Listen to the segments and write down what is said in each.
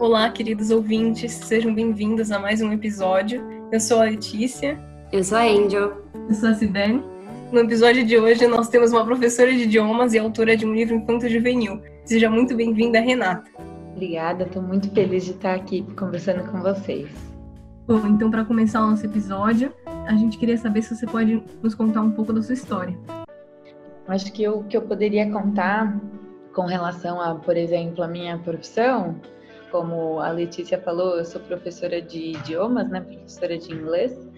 Olá, queridos ouvintes, sejam bem-vindos a mais um episódio. Eu sou a Letícia. Eu sou a Angel. Eu sou a Sidane. No episódio de hoje, nós temos uma professora de idiomas e autora de um livro infanto-juvenil. Seja muito bem-vinda, Renata. Obrigada, estou muito feliz de estar aqui conversando com vocês. Bom, então, para começar o nosso episódio, a gente queria saber se você pode nos contar um pouco da sua história. Acho que o que eu poderia contar com relação a, por exemplo, a minha profissão como a Letícia falou, eu sou professora de idiomas, né, professora de inglês.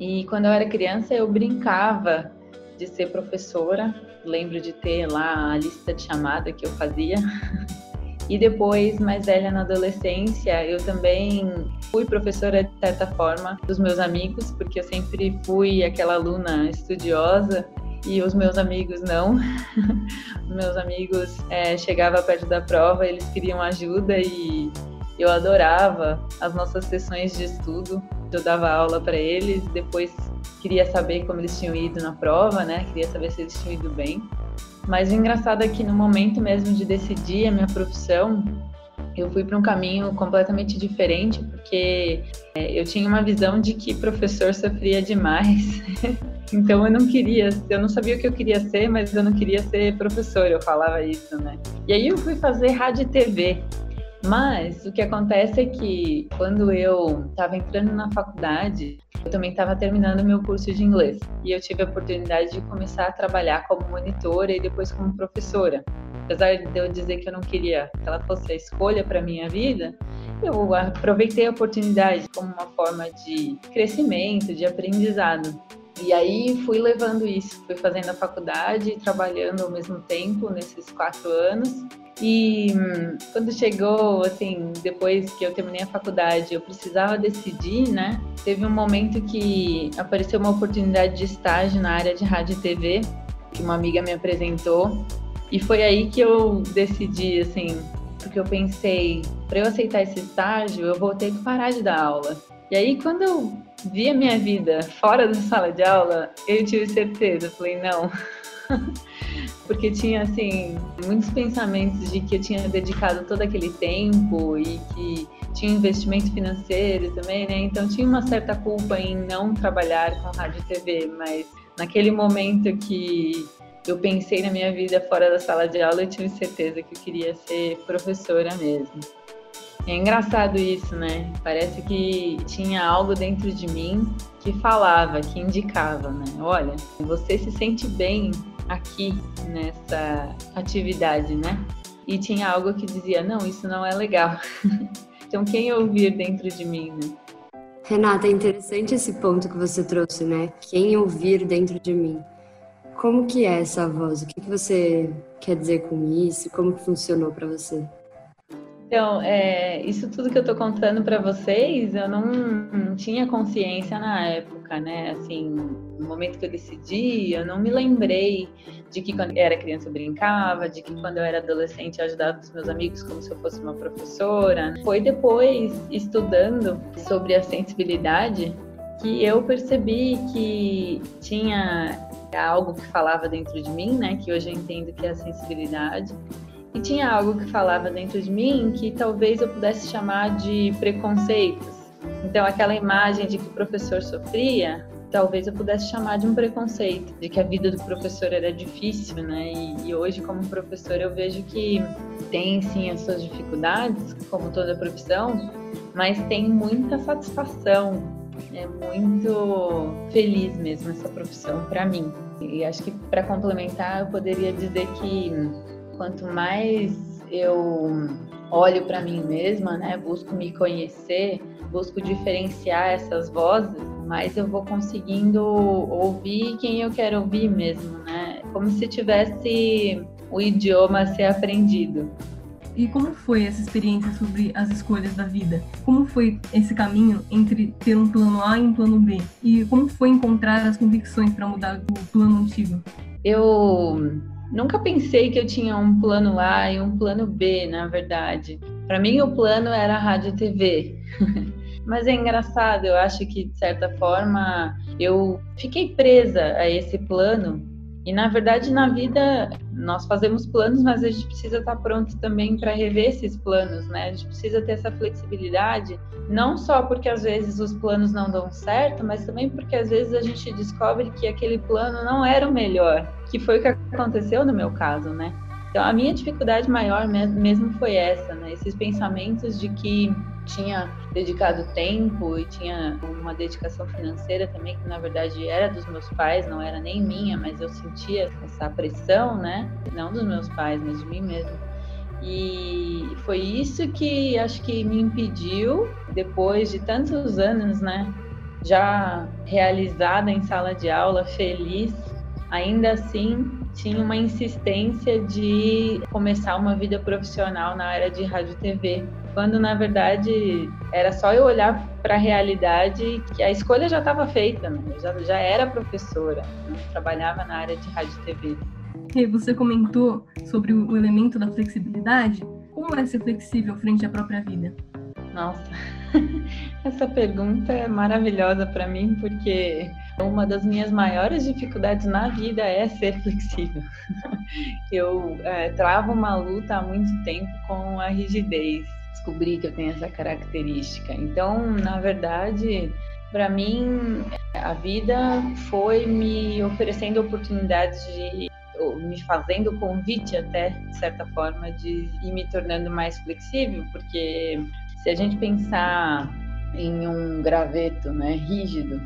E quando eu era criança, eu brincava de ser professora. Lembro de ter lá a lista de chamada que eu fazia. E depois, mais velha na adolescência, eu também fui professora de certa forma dos meus amigos, porque eu sempre fui aquela aluna estudiosa e os meus amigos não. os meus amigos é, chegavam perto da prova, eles queriam ajuda e eu adorava as nossas sessões de estudo. Eu dava aula para eles, depois queria saber como eles tinham ido na prova, né? Queria saber se eles tinham ido bem. Mas o engraçado é que no momento mesmo de decidir a minha profissão, eu fui para um caminho completamente diferente, porque é, eu tinha uma visão de que professor sofria demais. então eu não queria, eu não sabia o que eu queria ser, mas eu não queria ser professor, eu falava isso, né? E aí eu fui fazer rádio e TV. Mas o que acontece é que quando eu estava entrando na faculdade, eu também estava terminando meu curso de inglês e eu tive a oportunidade de começar a trabalhar como monitora e depois como professora apesar de eu dizer que eu não queria que ela fosse a escolha para minha vida, eu aproveitei a oportunidade como uma forma de crescimento, de aprendizado. E aí fui levando isso, fui fazendo a faculdade, trabalhando ao mesmo tempo nesses quatro anos. E hum, quando chegou, assim, depois que eu terminei a faculdade, eu precisava decidir, né? Teve um momento que apareceu uma oportunidade de estágio na área de rádio e TV, que uma amiga me apresentou. E foi aí que eu decidi, assim, porque eu pensei, para eu aceitar esse estágio, eu vou ter que parar de dar aula. E aí, quando eu vi a minha vida fora da sala de aula, eu tive certeza, falei, não. porque tinha, assim, muitos pensamentos de que eu tinha dedicado todo aquele tempo e que tinha investimento financeiro também, né? Então tinha uma certa culpa em não trabalhar com rádio e TV, mas naquele momento que eu pensei na minha vida fora da sala de aula e tive certeza que eu queria ser professora mesmo. É engraçado isso, né? Parece que tinha algo dentro de mim que falava, que indicava, né? Olha, você se sente bem aqui nessa atividade, né? E tinha algo que dizia, não, isso não é legal. então, quem ouvir dentro de mim, né? Renata, é interessante esse ponto que você trouxe, né? Quem ouvir dentro de mim. Como que é essa voz? O que, você quer dizer com isso? Como funcionou para você? Então, é, isso tudo que eu estou contando para vocês, eu não, não, tinha consciência na época, né? Assim, no momento que eu decidi, eu não me lembrei de que quando eu era criança eu brincava, de que quando eu era adolescente eu ajudava os meus amigos como se eu fosse uma professora. Foi depois, estudando sobre a sensibilidade, que eu percebi que tinha algo que falava dentro de mim, né, que hoje eu entendo que é a sensibilidade, e tinha algo que falava dentro de mim que talvez eu pudesse chamar de preconceitos. Então, aquela imagem de que o professor sofria, talvez eu pudesse chamar de um preconceito, de que a vida do professor era difícil, né? E, e hoje, como professor, eu vejo que tem sim as suas dificuldades, como toda profissão, mas tem muita satisfação é muito feliz mesmo essa profissão para mim. E acho que para complementar, eu poderia dizer que quanto mais eu olho para mim mesma, né, busco me conhecer, busco diferenciar essas vozes, mais eu vou conseguindo ouvir quem eu quero ouvir mesmo, né? Como se tivesse o idioma a ser aprendido. E como foi essa experiência sobre as escolhas da vida? Como foi esse caminho entre ter um plano A e um plano B? E como foi encontrar as convicções para mudar do plano antigo? Eu nunca pensei que eu tinha um plano A e um plano B, na verdade. Para mim, o plano era a rádio TV. Mas é engraçado, eu acho que de certa forma eu fiquei presa a esse plano E na verdade, na vida, nós fazemos planos, mas a gente precisa estar pronto também para rever esses planos, né? A gente precisa ter essa flexibilidade, não só porque às vezes os planos não dão certo, mas também porque às vezes a gente descobre que aquele plano não era o melhor, que foi o que aconteceu no meu caso, né? Então, a minha dificuldade maior mesmo foi essa, né? Esses pensamentos de que tinha dedicado tempo e tinha uma dedicação financeira também, que na verdade era dos meus pais, não era nem minha, mas eu sentia essa pressão, né? Não dos meus pais, mas de mim mesmo. E foi isso que acho que me impediu, depois de tantos anos, né? Já realizada em sala de aula, feliz, ainda assim tinha uma insistência de começar uma vida profissional na área de rádio e TV, quando na verdade era só eu olhar para a realidade que a escolha já estava feita, né? eu já, já era professora, né? trabalhava na área de rádio e TV. E você comentou sobre o elemento da flexibilidade. Como é ser flexível frente à própria vida? Nossa, essa pergunta é maravilhosa para mim porque uma das minhas maiores dificuldades na vida é ser flexível. Eu é, travo uma luta há muito tempo com a rigidez. Descobri que eu tenho essa característica. Então, na verdade, para mim, a vida foi me oferecendo oportunidades de me fazendo convite até de certa forma de ir me tornando mais flexível, porque se a gente pensar em um graveto, né, rígido,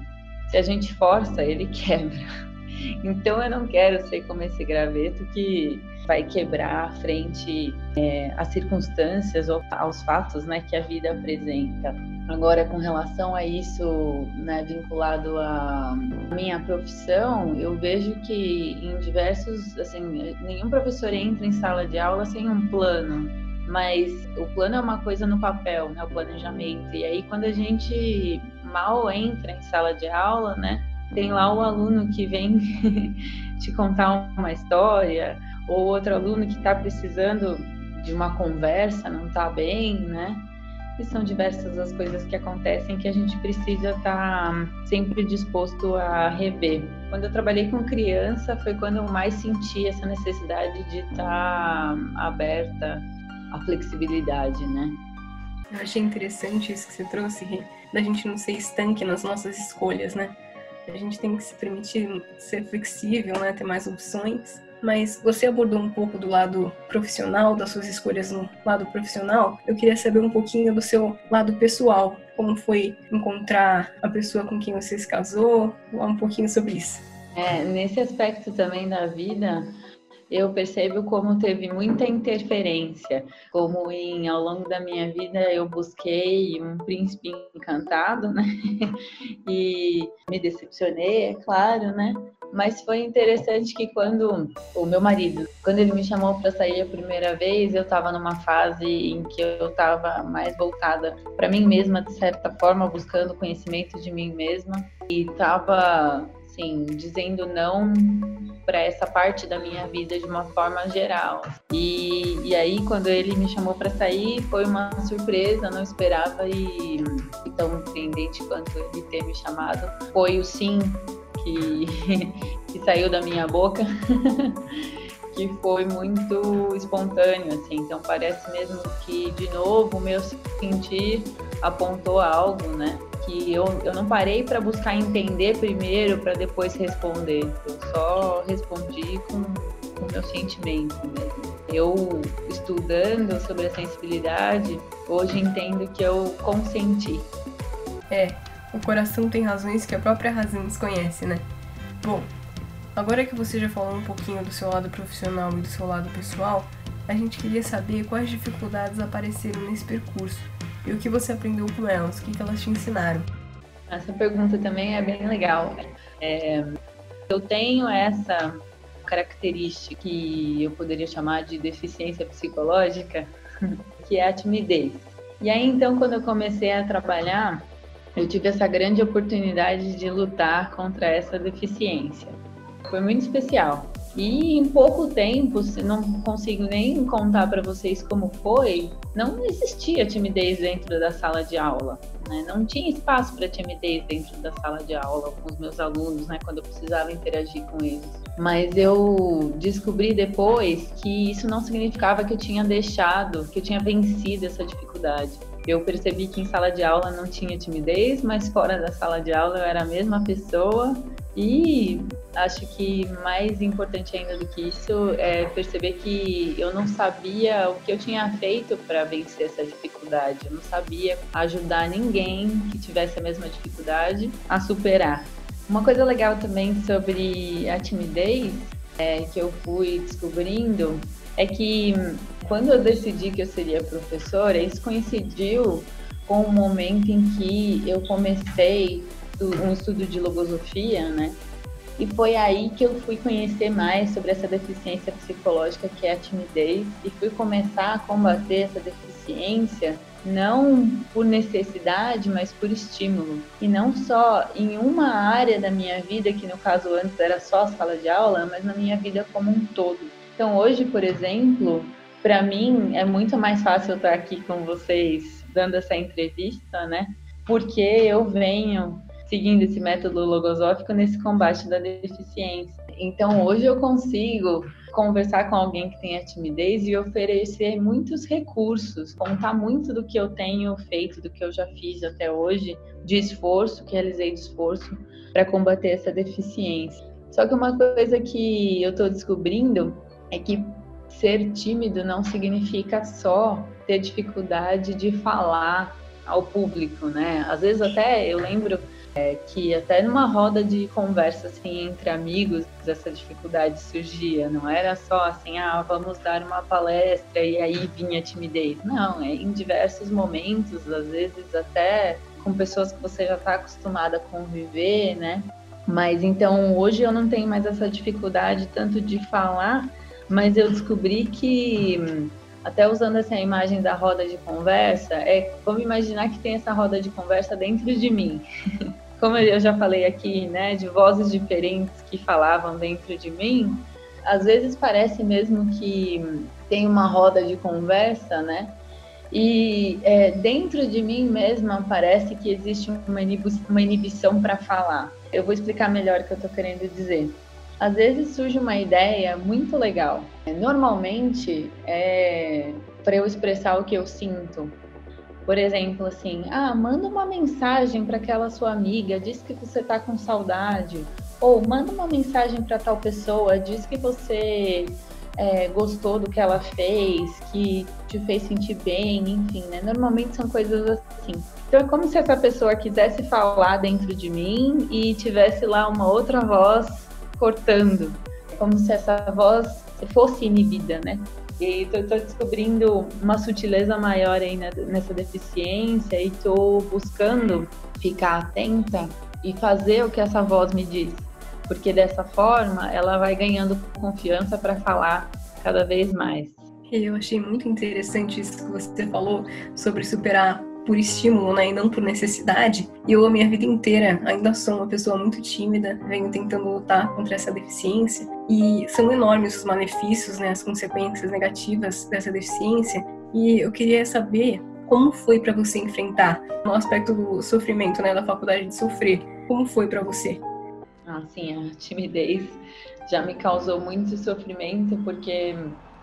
se a gente força, ele quebra. Então eu não quero ser como esse graveto que vai quebrar frente é, às circunstâncias ou aos fatos né, que a vida apresenta. Agora, com relação a isso, né, vinculado à minha profissão, eu vejo que em diversos, assim, nenhum professor entra em sala de aula sem um plano, mas o plano é uma coisa no papel, né, o planejamento. E aí, quando a gente mal entra em sala de aula, né? Tem lá o aluno que vem te contar uma história, ou outro aluno que está precisando de uma conversa, não está bem, né? E são diversas as coisas que acontecem que a gente precisa estar tá sempre disposto a rever. Quando eu trabalhei com criança, foi quando eu mais senti essa necessidade de estar tá aberta à flexibilidade, né? Eu achei interessante isso que você trouxe, da gente não ser estanque nas nossas escolhas, né? A gente tem que se permitir ser flexível, né? Ter mais opções. Mas você abordou um pouco do lado profissional, das suas escolhas no lado profissional. Eu queria saber um pouquinho do seu lado pessoal. Como foi encontrar a pessoa com quem você se casou? Um pouquinho sobre isso. É, nesse aspecto também da vida, eu percebo como teve muita interferência, como em ao longo da minha vida eu busquei um príncipe encantado, né? E me decepcionei, é claro, né? Mas foi interessante que quando o meu marido, quando ele me chamou para sair a primeira vez, eu estava numa fase em que eu estava mais voltada para mim mesma, de certa forma, buscando conhecimento de mim mesma e estava assim, dizendo não para essa parte da minha vida de uma forma geral. E, e aí, quando ele me chamou para sair, foi uma surpresa, não esperava e, e tão surpreendente quanto ele ter me chamado. Foi o sim que, que saiu da minha boca. que foi muito espontâneo, assim. Então parece mesmo que de novo o meu sentir apontou algo, né? que eu, eu não parei para buscar entender primeiro para depois responder. Eu só respondi com o meu sentimento mesmo. Eu, estudando sobre a sensibilidade, hoje entendo que eu consenti. É, o coração tem razões que a própria razão desconhece, né? Bom, agora que você já falou um pouquinho do seu lado profissional e do seu lado pessoal, a gente queria saber quais dificuldades apareceram nesse percurso e o que você aprendeu com elas? O que, elas te ensinaram? Essa pergunta também é bem legal. É, eu tenho essa característica que eu poderia chamar de deficiência psicológica, que é a timidez. E aí, então, quando eu comecei a trabalhar, eu tive essa grande oportunidade de lutar contra essa deficiência. Foi muito especial, E em pouco tempo, não consigo nem contar para vocês como foi, não existia timidez dentro da sala de aula. Né? Não tinha espaço para timidez dentro da sala de aula com os meus alunos, né? quando eu precisava interagir com eles. Mas eu descobri depois que isso não significava que eu tinha deixado, que eu tinha vencido essa dificuldade. Eu percebi que em sala de aula não tinha timidez, mas fora da sala de aula eu era a mesma pessoa e acho que mais importante ainda do que isso é perceber que eu não sabia o que eu tinha feito para vencer essa dificuldade. Eu não sabia ajudar ninguém que tivesse a mesma dificuldade a superar. Uma coisa legal também sobre a timidez é, que eu fui descobrindo é que quando eu decidi que eu seria professora, isso coincidiu com o momento em que eu comecei um estudo de logosofia, né? E foi aí que eu fui conhecer mais sobre essa deficiência psicológica que é a timidez e fui começar a combater essa deficiência não por necessidade, mas por estímulo. E não só em uma área da minha vida, que no caso antes era só a sala de aula, mas na minha vida como um todo. Então hoje, por exemplo, para mim é muito mais fácil estar aqui com vocês dando essa entrevista, né? Porque eu venho seguindo esse método logosófico nesse combate da deficiência. Então, hoje eu consigo conversar com alguém que tenha timidez e oferecer muitos recursos, contar muito do que eu tenho feito, do que eu já fiz até hoje, de esforço, que realizei de esforço para combater essa deficiência. Só que uma coisa que eu estou descobrindo é que ser tímido não significa só ter dificuldade de falar ao público, né? Às vezes até eu lembro é, que até numa roda de conversa assim entre amigos essa dificuldade surgia, não era só assim, ah, vamos dar uma palestra e aí vinha timidez. Não, é em diversos momentos, às vezes até com pessoas que você já está acostumada a conviver, né? Mas então hoje eu não tenho mais essa dificuldade tanto de falar, mas eu descobri que até usando essa imagem da roda de conversa, é vamos imaginar que tem essa roda de conversa dentro de mim. como eu já falei aqui, né, de vozes diferentes que falavam dentro de mim, às vezes parece mesmo que tem uma roda de conversa, né? E é, dentro de mim mesma parece que existe uma, uma inibição para falar. Eu vou explicar melhor o que eu estou querendo dizer. Às vezes surge uma ideia muito legal. Normalmente é para eu expressar o que eu sinto, por exemplo, assim, ah, manda uma mensagem para aquela sua amiga, diz que você está com saudade. Ou manda uma mensagem para tal pessoa, diz que você é, gostou do que ela fez, que te fez sentir bem, enfim, né? Normalmente são coisas assim. Então é como se essa pessoa quisesse falar dentro de mim e tivesse lá uma outra voz cortando. É como se essa voz fosse inibida, né? E estou descobrindo uma sutileza maior aí nessa deficiência e estou buscando ficar atenta e fazer o que essa voz me diz. Porque dessa forma ela vai ganhando confiança para falar cada vez mais. Eu achei muito interessante isso que você falou sobre superar por estímulo, né, e não por necessidade. E eu, a minha vida inteira, ainda sou uma pessoa muito tímida, venho tentando lutar contra essa deficiência. E são enormes os malefícios, né, as consequências negativas dessa deficiência. E eu queria saber como foi para você enfrentar no aspecto do sofrimento, né, da faculdade de sofrer. Como foi para você? Ah, sim, a timidez já me causou muito sofrimento porque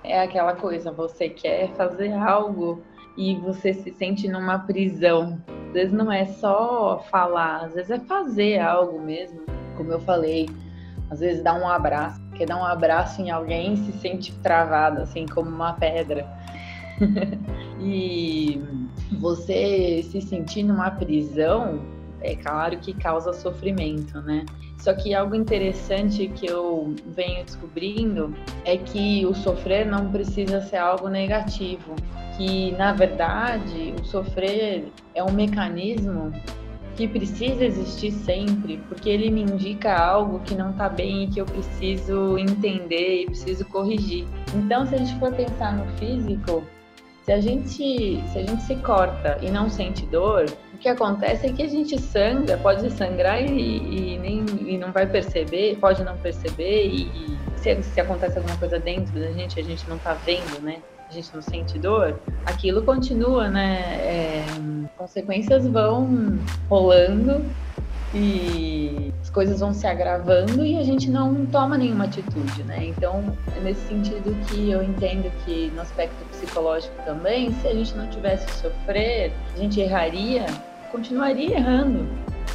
é aquela coisa, você quer fazer algo e você se sente numa prisão. Às vezes não é só falar, às vezes é fazer algo mesmo. Como eu falei, às vezes dá um abraço, quer dar um abraço em alguém se sente travado, assim, como uma pedra. e você se sentir numa prisão, é claro que causa sofrimento, né? Só que algo interessante que eu venho descobrindo é que o sofrer não precisa ser algo negativo, que na verdade o sofrer é um mecanismo que precisa existir sempre, porque ele me indica algo que não está bem e que eu preciso entender e preciso corrigir. Então, se a gente for pensar no físico, Se a gente se, a gente se corta e não sente dor, o que acontece é que a gente sangra, pode sangrar e, e nem, e não vai perceber, pode não perceber, e, e se, se acontece alguma coisa dentro da gente, a gente não tá vendo, né? A gente não sente dor, aquilo continua, né? É, consequências vão rolando e coisas vão se agravando e a gente não toma nenhuma atitude, né? Então, é nesse sentido que eu entendo que no aspecto psicológico também, se a gente não tivesse sofrer, a gente erraria, continuaria errando,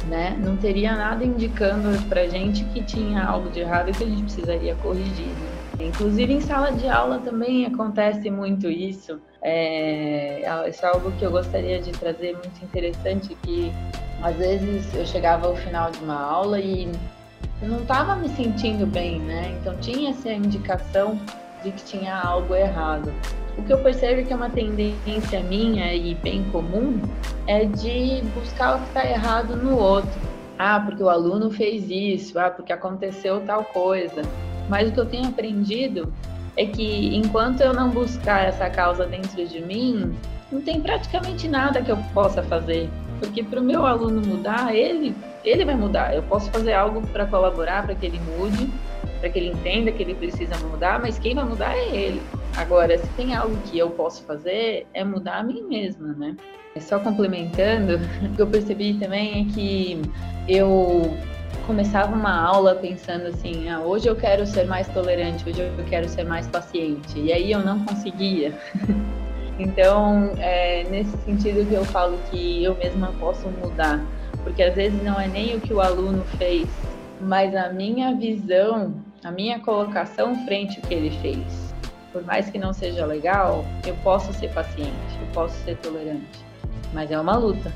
né? Não teria nada indicando pra gente que tinha algo de errado e que a gente precisaria corrigir. Né? Inclusive em sala de aula também acontece muito isso. É, isso é algo que eu gostaria de trazer muito interessante que às vezes eu chegava ao final de uma aula e não estava me sentindo bem, né? Então tinha essa indicação de que tinha algo errado. O que eu percebo que é uma tendência minha e bem comum é de buscar o que está errado no outro. Ah, porque o aluno fez isso, ah, porque aconteceu tal coisa. Mas o que eu tenho aprendido é que enquanto eu não buscar essa causa dentro de mim, não tem praticamente nada que eu possa fazer. Porque para o meu aluno mudar, ele, ele vai mudar. Eu posso fazer algo para colaborar, para que ele mude, para que ele entenda que ele precisa mudar, mas quem vai mudar é ele. Agora, se tem algo que eu posso fazer, é mudar a mim mesma, né? É só complementando, o que eu percebi também é que eu começava uma aula pensando assim, ah, hoje eu quero ser mais tolerante, hoje eu quero ser mais paciente, e aí eu não conseguia. Então, é nesse sentido que eu falo que eu mesma posso mudar, porque às vezes não é nem o que o aluno fez, mas a minha visão, a minha colocação frente ao que ele fez. Por mais que não seja legal, eu posso ser paciente, eu posso ser tolerante, mas é uma luta.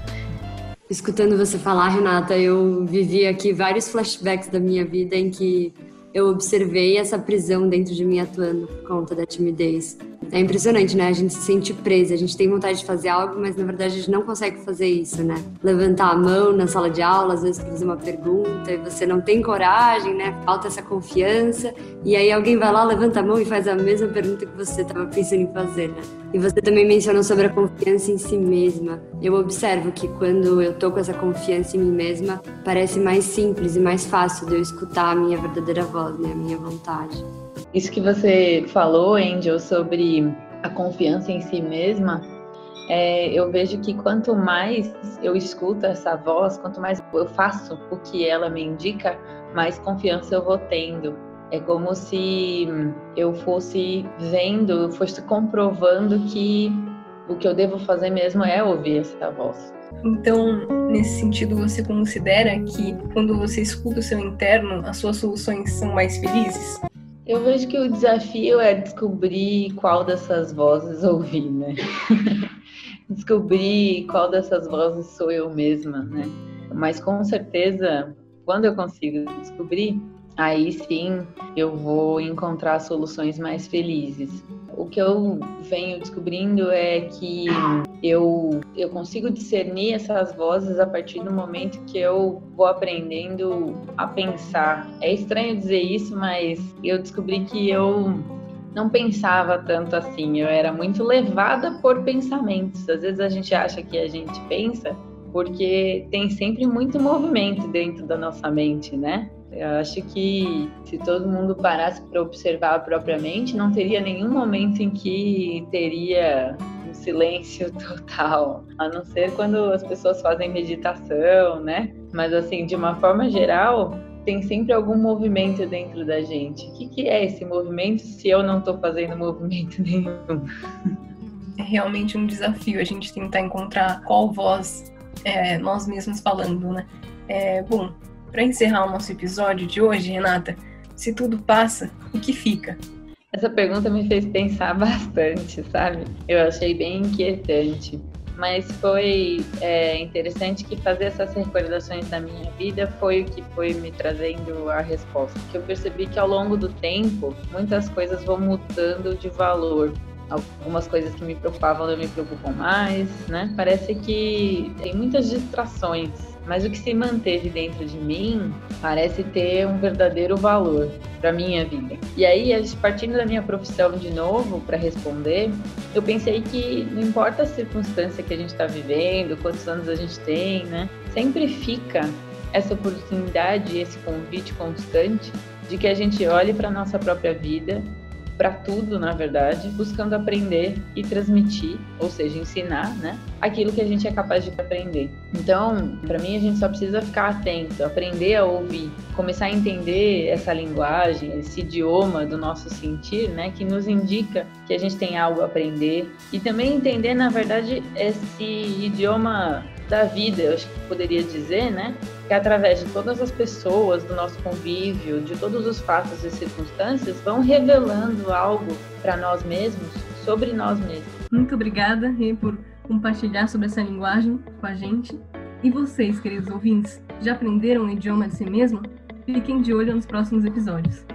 Escutando você falar, Renata, eu vivi aqui vários flashbacks da minha vida em que eu observei essa prisão dentro de mim atuando por conta da timidez. É impressionante, né? A gente se sente presa, a gente tem vontade de fazer algo, mas na verdade a gente não consegue fazer isso, né? Levantar a mão na sala de aula, às vezes para fazer uma pergunta, e você não tem coragem, né? Falta essa confiança, e aí alguém vai lá, levanta a mão e faz a mesma pergunta que você estava pensando em fazer, né? E você também mencionou sobre a confiança em si mesma. Eu observo que quando eu tô com essa confiança em mim mesma, parece mais simples e mais fácil de eu escutar a minha verdadeira voz, né? A minha vontade. Isso que você falou, Angel, sobre a confiança em si mesma, é, eu vejo que quanto mais eu escuto essa voz, quanto mais eu faço o que ela me indica, mais confiança eu vou tendo. É como se eu fosse vendo, fosse comprovando que o que eu devo fazer mesmo é ouvir essa voz. Então, nesse sentido, você considera que quando você escuta o seu interno, as suas soluções são mais felizes? Eu vejo que o desafio é descobrir qual dessas vozes ouvir, né? descobrir qual dessas vozes sou eu mesma, né? Mas com certeza, quando eu consigo descobrir, aí sim eu vou encontrar soluções mais felizes. O que eu venho descobrindo é que eu, eu consigo discernir essas vozes a partir do momento que eu vou aprendendo a pensar. É estranho dizer isso, mas eu descobri que eu não pensava tanto assim, eu era muito levada por pensamentos. Às vezes a gente acha que a gente pensa porque tem sempre muito movimento dentro da nossa mente, né? Eu acho que se todo mundo parasse para observar propriamente, não teria nenhum momento em que teria silêncio total, a não ser quando as pessoas fazem meditação, né? Mas assim, de uma forma geral, tem sempre algum movimento dentro da gente. O que, que é esse movimento se eu não estou fazendo movimento nenhum? É realmente um desafio a gente tentar encontrar qual voz é, nós mesmos falando, né? É, bom, para encerrar o nosso episódio de hoje, Renata, se tudo passa, o que fica? Essa pergunta me fez pensar bastante, sabe? Eu achei bem inquietante. Mas foi é, interessante que fazer essas recordações da minha vida foi o que foi me trazendo a resposta. Que eu percebi que ao longo do tempo, muitas coisas vão mudando de valor algumas coisas que me preocupavam não me preocupam mais, né? Parece que tem muitas distrações mas o que se manteve dentro de mim parece ter um verdadeiro valor. para minha vida. E aí, partindo da minha profissão de novo para responder, eu pensei que não importa a circunstância que a gente está vivendo, quantos anos a gente tem, né? Sempre fica essa oportunidade, esse convite constante de que a gente olhe para nossa própria vida para tudo, na verdade, buscando aprender e transmitir, ou seja, ensinar, né, aquilo que a gente é capaz de aprender. Então, para mim, a gente só precisa ficar atento, aprender a ouvir, começar a entender essa linguagem, esse idioma do nosso sentir, né, que nos indica que a gente tem algo a aprender e também entender, na verdade, esse idioma da vida, eu acho que poderia dizer, né? Que através de todas as pessoas, do nosso convívio, de todos os fatos e circunstâncias, vão revelando algo para nós mesmos, sobre nós mesmos. Muito obrigada, Rê, por compartilhar sobre essa linguagem com a gente. E vocês, queridos ouvintes, já aprenderam o idioma de si mesmo? Fiquem de olho nos próximos episódios.